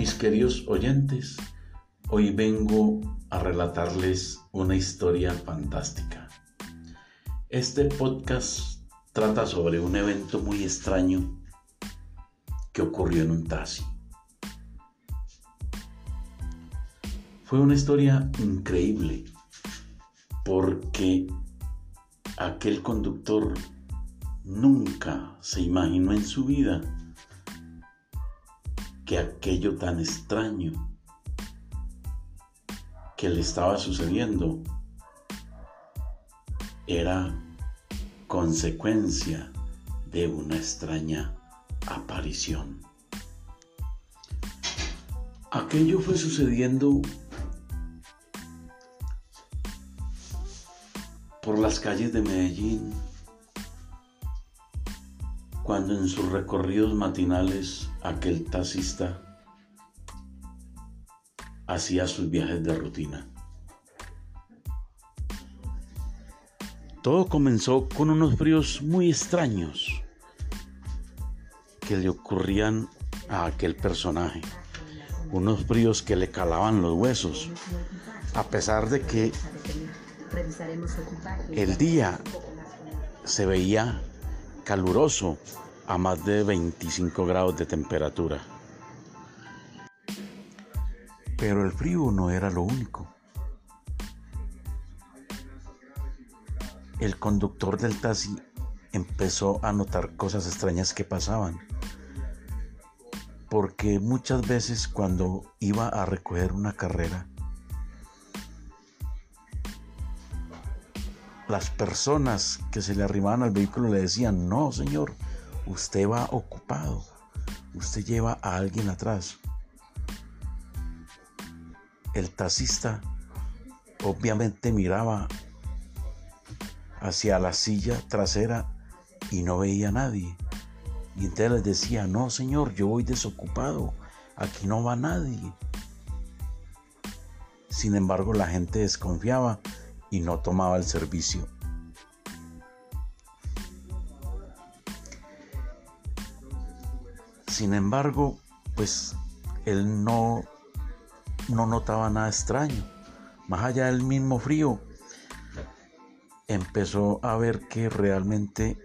Mis queridos oyentes, hoy vengo a relatarles una historia fantástica. Este podcast trata sobre un evento muy extraño que ocurrió en un taxi. Fue una historia increíble porque aquel conductor nunca se imaginó en su vida que aquello tan extraño que le estaba sucediendo era consecuencia de una extraña aparición. Aquello fue sucediendo por las calles de Medellín, cuando en sus recorridos matinales aquel taxista hacía sus viajes de rutina. Todo comenzó con unos fríos muy extraños que le ocurrían a aquel personaje. Unos fríos que le calaban los huesos, a pesar de que el día se veía caluroso a más de 25 grados de temperatura. Pero el frío no era lo único. El conductor del taxi empezó a notar cosas extrañas que pasaban. Porque muchas veces cuando iba a recoger una carrera, las personas que se le arribaban al vehículo le decían, no señor, usted va ocupado, usted lleva a alguien atrás. El taxista obviamente miraba hacia la silla trasera y no veía a nadie. Y entonces les decía, no señor, yo voy desocupado, aquí no va nadie. Sin embargo, la gente desconfiaba y no tomaba el servicio. Sin embargo, pues él no, no notaba nada extraño. Más allá del mismo frío, empezó a ver que realmente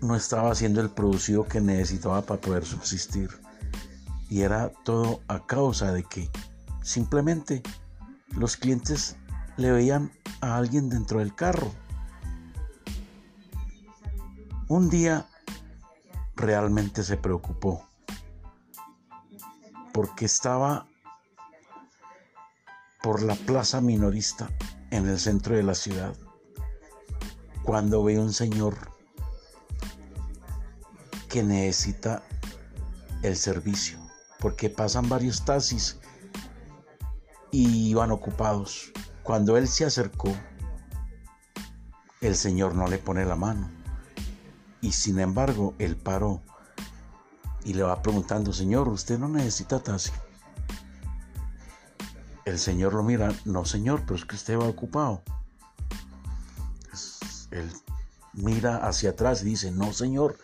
no estaba haciendo el producido que necesitaba para poder subsistir. Y era todo a causa de que simplemente los clientes le veían a alguien dentro del carro. Un día realmente se preocupó porque estaba por la plaza minorista en el centro de la ciudad cuando ve un señor que necesita el servicio porque pasan varios taxis y iban ocupados cuando él se acercó, el Señor no le pone la mano. Y sin embargo, él paró y le va preguntando, Señor, usted no necesita taxi. El Señor lo mira, no Señor, pero es que usted va ocupado. Él mira hacia atrás y dice, no Señor,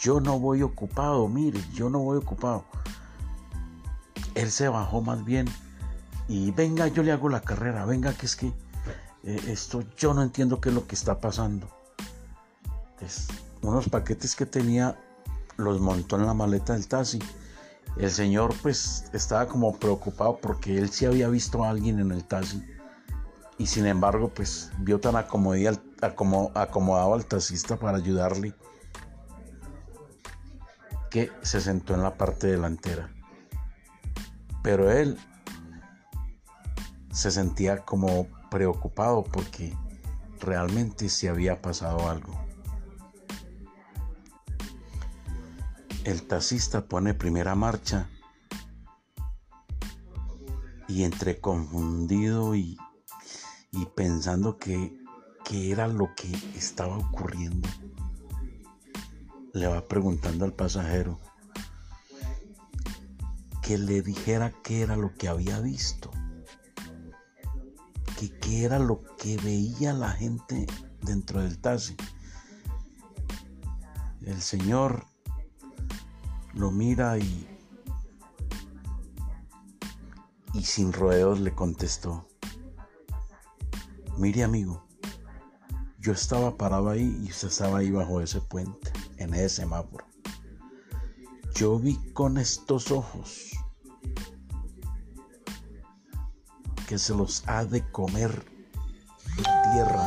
yo no voy ocupado, mire, yo no voy ocupado. Él se bajó más bien y venga, yo le hago la carrera, venga, que es que eh, esto yo no entiendo qué es lo que está pasando. unos paquetes que tenía los montó en la maleta del taxi. El señor pues estaba como preocupado porque él sí había visto a alguien en el taxi y sin embargo pues vio tan acomodado al taxista para ayudarle que se sentó en la parte delantera. Pero él se sentía como preocupado porque realmente se había pasado algo. El taxista pone primera marcha y entre confundido y, y pensando que, que era lo que estaba ocurriendo, le va preguntando al pasajero que le dijera qué era lo que había visto qué era lo que veía la gente dentro del taxi. El Señor lo mira y y sin rodeos le contestó, mire amigo, yo estaba parado ahí y usted estaba ahí bajo ese puente, en ese semáforo. Yo vi con estos ojos que se los ha de comer la tierra.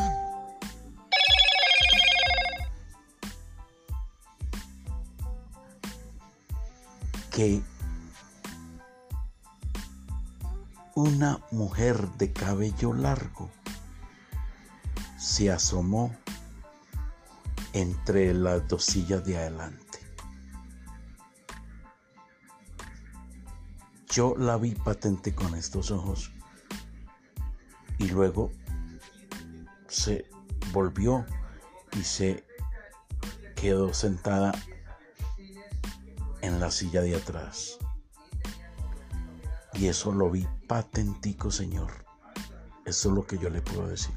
Que una mujer de cabello largo se asomó entre las dos sillas de adelante. Yo la vi patente con estos ojos y luego se volvió y se quedó sentada en la silla de atrás. Y eso lo vi patentico, Señor. Eso es lo que yo le puedo decir.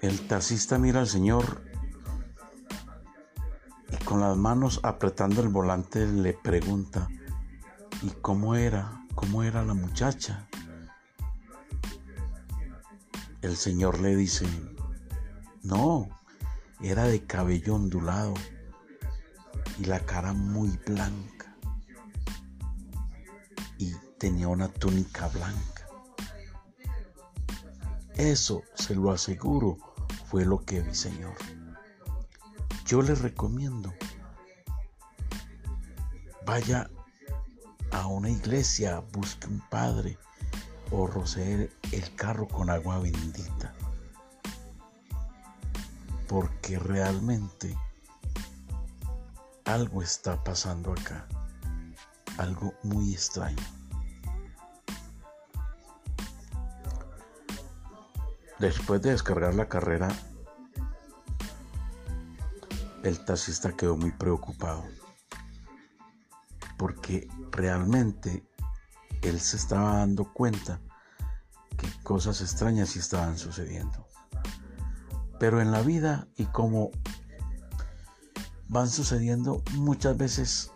El taxista mira al Señor y con las manos apretando el volante le pregunta, ¿y cómo era? ¿Cómo era la muchacha? El Señor le dice, no, era de cabello ondulado y la cara muy blanca y tenía una túnica blanca. Eso, se lo aseguro, fue lo que vi, Señor. Yo le recomiendo, vaya a una iglesia, busque un padre o rocee el carro con agua bendita. Porque realmente algo está pasando acá, algo muy extraño. Después de descargar la carrera, el taxista quedó muy preocupado porque realmente él se estaba dando cuenta que cosas extrañas sí estaban sucediendo. Pero en la vida y como van sucediendo muchas veces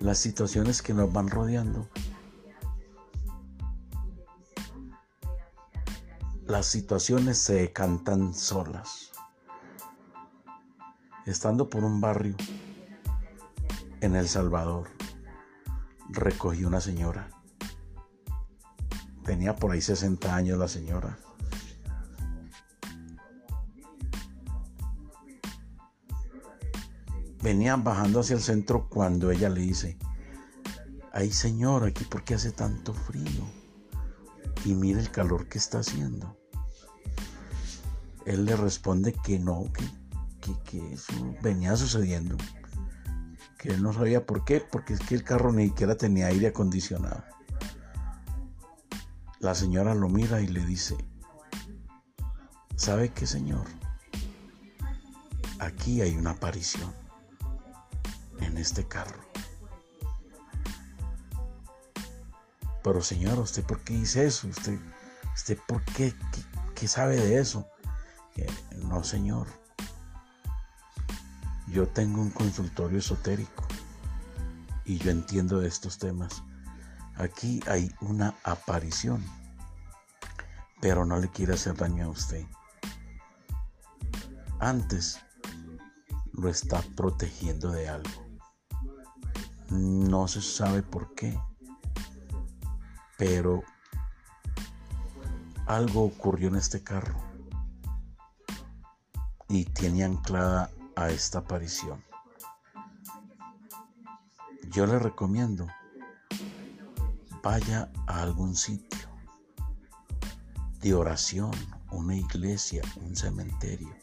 las situaciones que nos van rodeando. Las situaciones se cantan solas. Estando por un barrio en El Salvador, recogí una señora. Tenía por ahí 60 años la señora. Venían bajando hacia el centro cuando ella le dice, ay señor, aquí por qué hace tanto frío. Y mire el calor que está haciendo. Él le responde que no, que, que, eso venía sucediendo. Que no sabía por qué, porque es que el carro ni siquiera tenía aire acondicionado. La señora lo mira y le dice, ¿sabe qué señor? Aquí hay una aparición en este carro. Pero señor, ¿usted por qué dice eso? ¿Usted, usted por qué, qué, sabe de eso? no, señor. Yo tengo un consultorio esotérico y yo entiendo de estos temas. Aquí hay una aparición, pero no le quiere hacer daño a usted. Antes lo está protegiendo de algo. No se sabe por qué, pero algo ocurrió en este carro y tiene anclada a esta aparición. Yo le recomiendo, vaya a algún sitio de oración, una iglesia, un cementerio,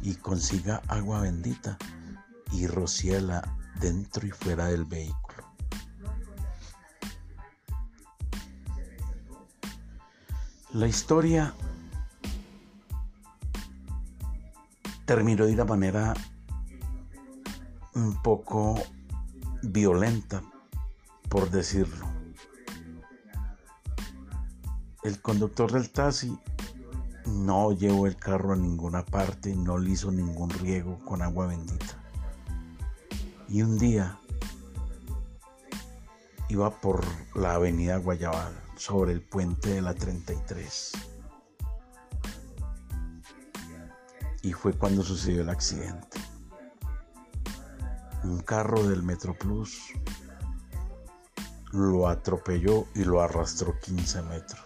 y consiga agua bendita y rociela dentro y fuera del vehículo. La historia terminó de una manera un poco violenta, por decirlo. El conductor del taxi no llevó el carro a ninguna parte, no le hizo ningún riego con agua bendita Y un día iba por la avenida Guayabal, sobre el puente de la 33. Y fue cuando sucedió el accidente. Un carro del Metroplus lo atropelló y lo arrastró 15 metros.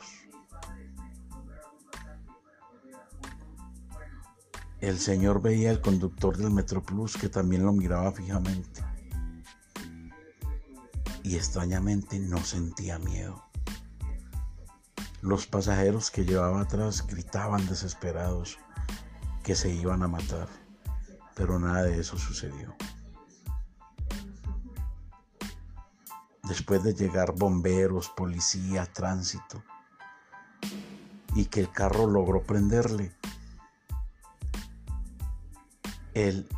El señor veía al conductor del Metroplus que también lo miraba fijamente y extrañamente no sentía miedo. Los pasajeros que llevaba atrás gritaban desesperados que se iban a matar, pero nada de eso sucedió. Después de llegar bomberos, policía, tránsito, y que el carro logró prenderle, él,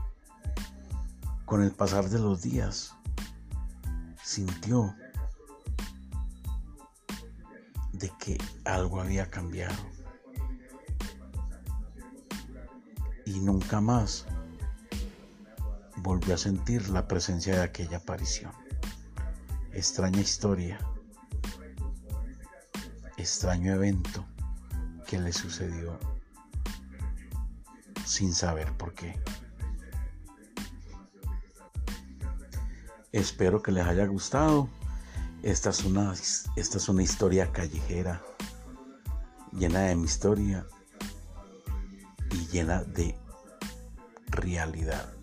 con el pasar de los días, sintió de que algo había cambiado. Y nunca más volvió a sentir la presencia de aquella aparición. Extraña historia, extraño evento que le sucedió sin saber por qué. Espero que les haya gustado. Esta es una, esta es una historia callejera, llena de mi historia llena de realidad.